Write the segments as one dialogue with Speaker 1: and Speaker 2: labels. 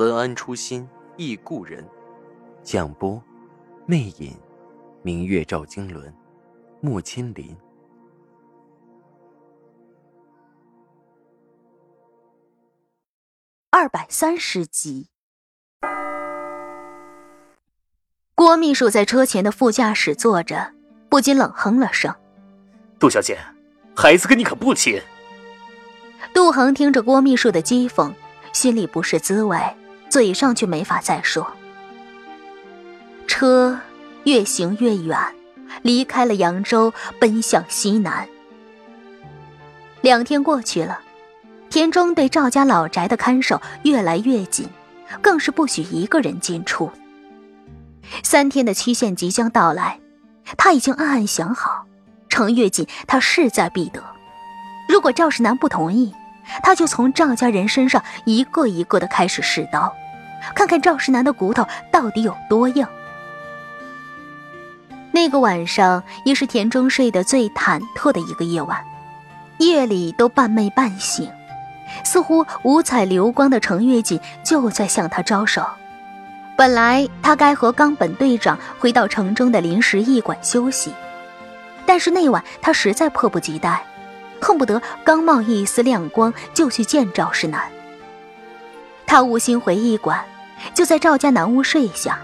Speaker 1: 文安初心忆故人，蒋波，魅影，明月照经纶，木千林。
Speaker 2: 二百三十集。郭秘书在车前的副驾驶坐着，不禁冷哼了声：“
Speaker 3: 杜小姐，孩子跟你可不亲。”
Speaker 2: 杜恒听着郭秘书的讥讽，心里不是滋味。嘴上却没法再说。车越行越远，离开了扬州，奔向西南。两天过去了，田中对赵家老宅的看守越来越紧，更是不许一个人进出。三天的期限即将到来，他已经暗暗想好，程跃锦他势在必得。如果赵世南不同意，他就从赵家人身上一个一个的开始试刀。看看赵世南的骨头到底有多硬。那个晚上也是田中睡得最忐忑的一个夜晚，夜里都半寐半醒，似乎五彩流光的程月锦就在向他招手。本来他该和冈本队长回到城中的临时驿馆休息，但是那晚他实在迫不及待，恨不得刚冒一丝亮光就去见赵世南。他无心回驿馆。就在赵家南屋睡下，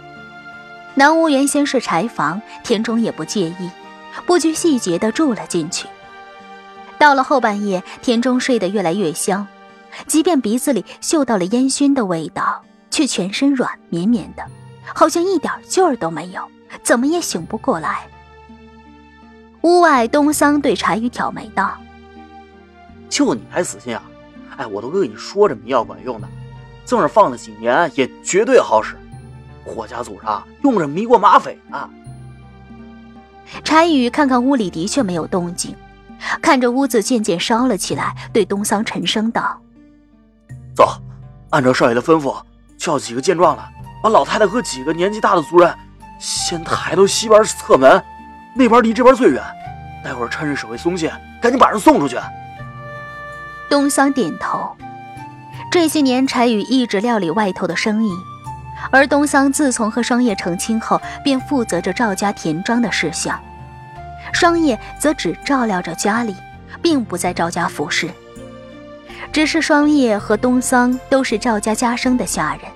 Speaker 2: 南屋原先是柴房，田中也不介意，不拘细节地住了进去。到了后半夜，田中睡得越来越香，即便鼻子里嗅到了烟熏的味道，却全身软绵绵的，好像一点劲儿都没有，怎么也醒不过来。屋外，东桑对柴宇挑眉道：“
Speaker 3: 就你还死心啊？哎，我都跟你说这迷药管用的。”这儿放了几年，也绝对好使。霍家祖上用着迷过马匪呢。
Speaker 2: 柴宇看看屋里的确没有动静，看着屋子渐渐烧了起来，对东桑沉声道：“
Speaker 3: 走，按照少爷的吩咐，叫几个健壮的，把老太太和几个年纪大的族人先抬到西边侧门，那边离这边最远。待会儿趁着守卫松懈，赶紧把人送出去。”
Speaker 2: 东桑点头。这些年，柴宇一直料理外头的生意，而东桑自从和双叶成亲后，便负责着赵家田庄的事项，双叶则只照料着家里，并不在赵家服侍。只是双叶和东桑都是赵家家生的下人，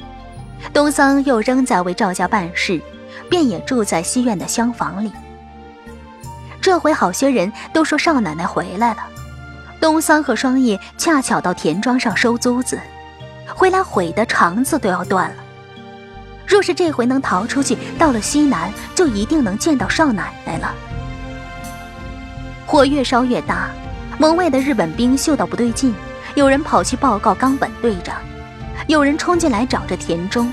Speaker 2: 东桑又仍在为赵家办事，便也住在西院的厢房里。这回好些人都说少奶奶回来了。东桑和双叶恰巧到田庄上收租子，回来悔得肠子都要断了。若是这回能逃出去，到了西南，就一定能见到少奶奶了。火越烧越大，门外的日本兵嗅到不对劲，有人跑去报告冈本队长，有人冲进来找着田中，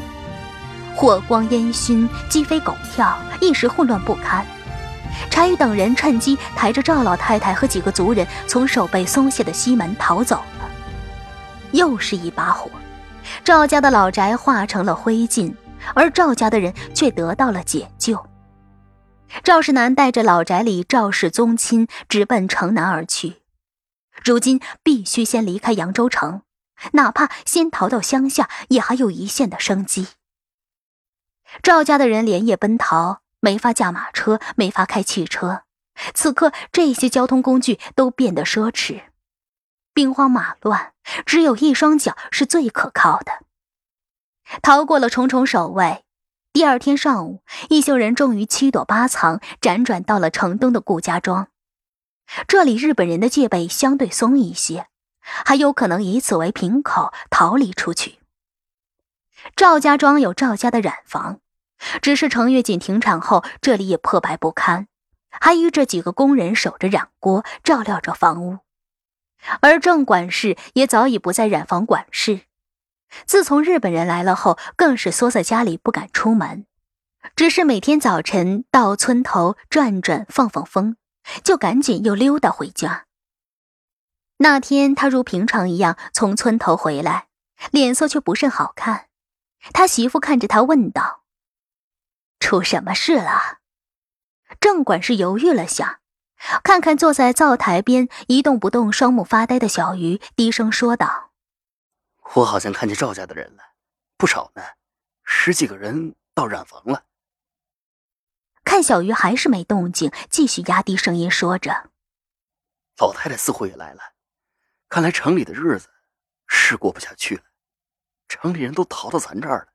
Speaker 2: 火光烟熏，鸡飞狗跳，一时混乱不堪。柴玉等人趁机抬着赵老太太和几个族人从守备松懈的西门逃走了。又是一把火，赵家的老宅化成了灰烬，而赵家的人却得到了解救。赵世南带着老宅里赵氏宗亲直奔城南而去，如今必须先离开扬州城，哪怕先逃到乡下，也还有一线的生机。赵家的人连夜奔逃。没法驾马车，没法开汽车，此刻这些交通工具都变得奢侈，兵荒马乱，只有一双脚是最可靠的。逃过了重重守卫，第二天上午，一行人终于七躲八藏，辗转到了城东的顾家庄。这里日本人的戒备相对松一些，还有可能以此为瓶口逃离出去。赵家庄有赵家的染房。只是程月锦停产后，这里也破败不堪，还余这几个工人守着染锅，照料着房屋。而郑管事也早已不在染房管事，自从日本人来了后，更是缩在家里不敢出门，只是每天早晨到村头转转放放风，就赶紧又溜达回家。那天他如平常一样从村头回来，脸色却不甚好看。他媳妇看着他问道：“出什么事了？”郑管事犹豫了下，看看坐在灶台边一动不动、双目发呆的小鱼，低声说道。
Speaker 3: 我好像看见赵家的人了，不少呢，十几个人到染房了。
Speaker 2: 看小鱼还是没动静，继续压低声音说着：“
Speaker 3: 老太太似乎也来了，看来城里的日子是过不下去了，城里人都逃到咱这儿了。”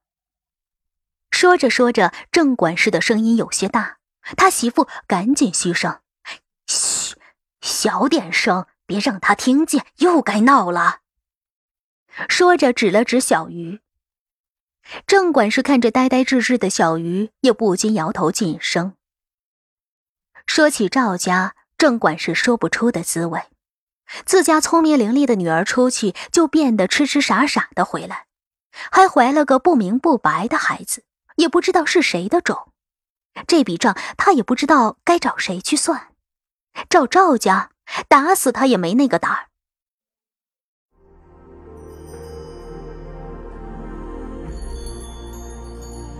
Speaker 2: 说着说着，郑管事的声音有些大，他媳妇赶紧嘘声：“嘘，小点声，别让他听见，又该闹了。”说着，指了指小鱼。郑管事看着呆呆滞滞的小鱼，也不禁摇头噤声。说起赵家，郑管事说不出的滋味。自家聪明伶俐的女儿出去，就变得痴痴傻傻的回来，还怀了个不明不白的孩子，也不知道是谁的种。这笔账他也不知道该找谁去算。找赵家，打死他也没那个胆儿。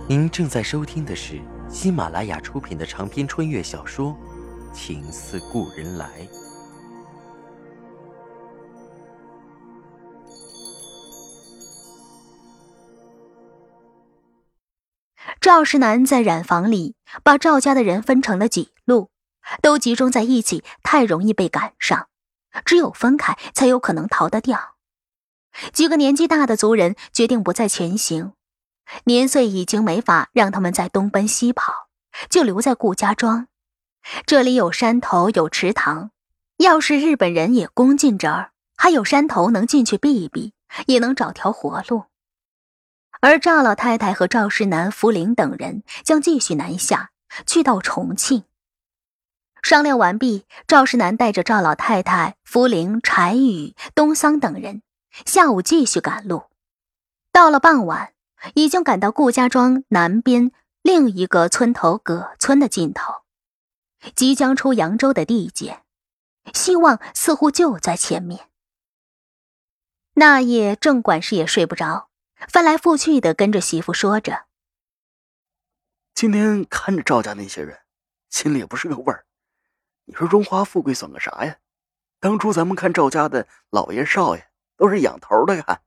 Speaker 1: 您正在收听的是喜马拉雅出品的长篇穿越小说《情似故人来》。
Speaker 2: 赵世南在染房里把赵家的人分成了几路，都集中在一起，太容易被赶上，只有分开才有可能逃得掉。几个年纪大的族人决定不再前行。年岁已经没法让他们再东奔西跑，就留在顾家庄。这里有山头，有池塘，要是日本人也攻进这儿，还有山头能进去避一避，也能找条活路。而赵老太太和赵世南、福林等人将继续南下，去到重庆。商量完毕，赵世南带着赵老太太、福林、柴宇、东桑等人，下午继续赶路。到了傍晚。已经赶到顾家庄南边另一个村头葛村的尽头，即将出扬州的地界，希望似乎就在前面。那夜，郑管事也睡不着，翻来覆去的跟着媳妇说着：“
Speaker 3: 今天看着赵家那些人，心里也不是个味儿。你说荣华富贵算个啥呀？当初咱们看赵家的老爷少爷，都是仰头的看，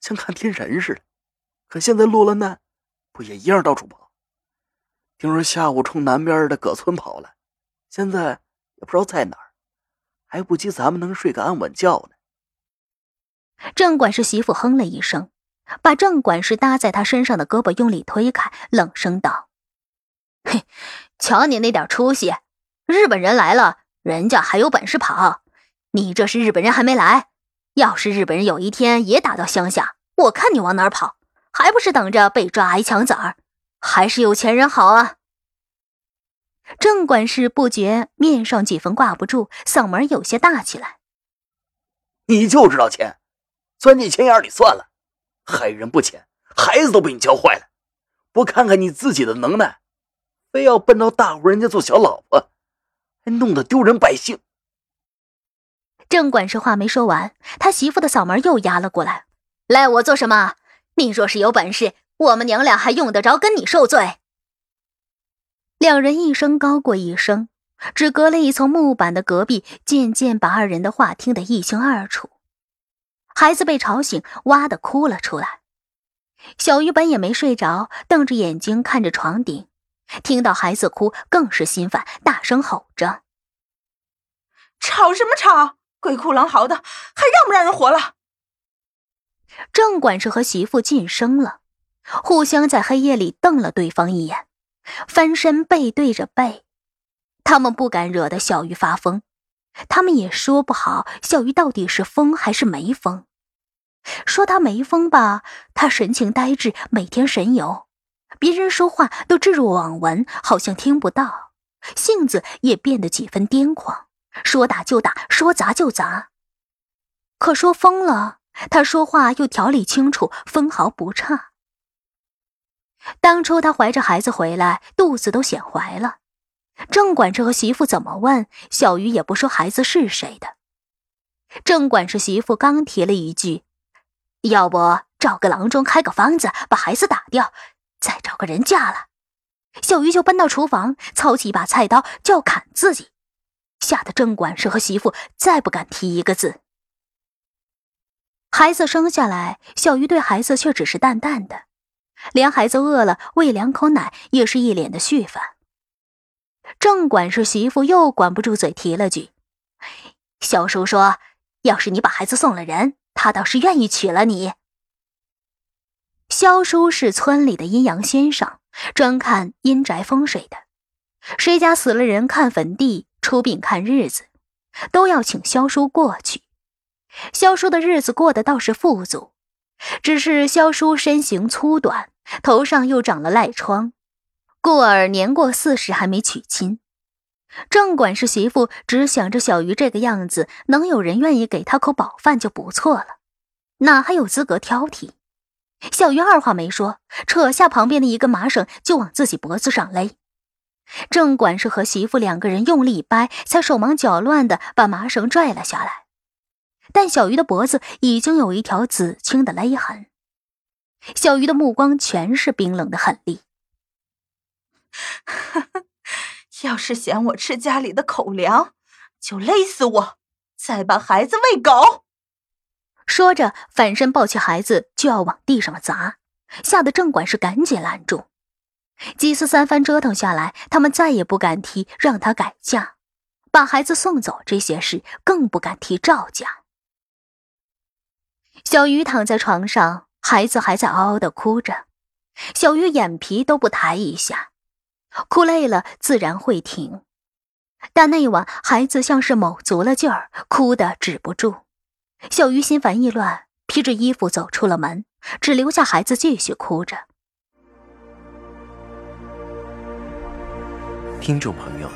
Speaker 3: 像看天神似的。”可现在落了难，不也一样到处跑？听说下午冲南边的葛村跑了，现在也不知道在哪儿，还不及咱们能睡个安稳觉呢。
Speaker 2: 正管事媳妇哼了一声，把郑管事搭在他身上的胳膊用力推开，冷声道：“嘿，瞧你那点出息！日本人来了，人家还有本事跑，你这是日本人还没来。要是日本人有一天也打到乡下，我看你往哪儿跑！”还不是等着被抓挨枪子儿？还是有钱人好啊！郑管事不觉面上几分挂不住，嗓门有些大起来。
Speaker 3: 你就知道钱，钻进钱眼里算了，害人不浅，孩子都被你教坏了。不看看你自己的能耐，非要奔到大户人家做小老婆，还弄得丢人百姓。
Speaker 2: 郑管事话没说完，他媳妇的嗓门又压了过来：“赖我做什么？”你若是有本事，我们娘俩还用得着跟你受罪？两人一声高过一声，只隔了一层木板的隔壁，渐渐把二人的话听得一清二楚。孩子被吵醒，哇的哭了出来。小鱼本也没睡着，瞪着眼睛看着床顶，听到孩子哭，更是心烦，大声吼着：“
Speaker 4: 吵什么吵？鬼哭狼嚎的，还让不让人活了？”
Speaker 2: 郑管事和媳妇噤声了，互相在黑夜里瞪了对方一眼，翻身背对着背。他们不敢惹得小鱼发疯，他们也说不好小鱼到底是疯还是没疯。说他没疯吧，他神情呆滞，每天神游，别人说话都置若罔闻，好像听不到，性子也变得几分癫狂，说打就打，说砸就砸。可说疯了。他说话又条理清楚，分毫不差。当初他怀着孩子回来，肚子都显怀了。郑管事和媳妇怎么问，小鱼也不说孩子是谁的。郑管事媳妇刚提了一句：“要不找个郎中开个方子，把孩子打掉，再找个人嫁了。”小鱼就奔到厨房，操起一把菜刀就要砍自己，吓得郑管事和媳妇再不敢提一个字。孩子生下来，小鱼对孩子却只是淡淡的，连孩子饿了喂两口奶也是一脸的絮烦。郑管事媳妇又管不住嘴，提了句：“肖叔说，要是你把孩子送了人，他倒是愿意娶了你。”肖叔是村里的阴阳先生。专看阴宅风水的，谁家死了人，看坟地；出殡看日子，都要请萧叔过去。萧叔的日子过得倒是富足，只是萧叔身形粗短，头上又长了癞疮，故而年过四十还没娶亲。郑管事媳妇只想着小鱼这个样子，能有人愿意给他口饱饭就不错了，哪还有资格挑剔？小鱼二话没说，扯下旁边的一根麻绳就往自己脖子上勒。郑管事和媳妇两个人用力一掰，才手忙脚乱的把麻绳拽了下来。但小鱼的脖子已经有一条紫青的勒痕。小鱼的目光全是冰冷的狠厉。
Speaker 4: 要是嫌我吃家里的口粮，就勒死我，再把孩子喂狗。
Speaker 2: 说着，反身抱起孩子就要往地上砸，吓得郑管事赶紧拦住。几次三番折腾下来，他们再也不敢提让他改嫁、把孩子送走这些事，更不敢提赵家。小鱼躺在床上，孩子还在嗷嗷的哭着，小鱼眼皮都不抬一下，哭累了自然会停。但那晚孩子像是卯足了劲儿，哭得止不住。小鱼心烦意乱，披着衣服走出了门，只留下孩子继续哭着。
Speaker 1: 听众朋友，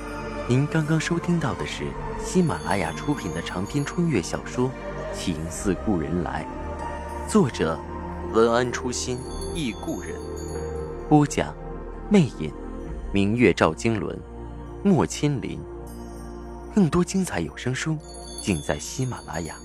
Speaker 1: 您刚刚收听到的是喜马拉雅出品的长篇穿越小说《情似故人来》，作者文安初心忆故人，播讲魅影，明月照经纶，莫千林。更多精彩有声书，尽在喜马拉雅。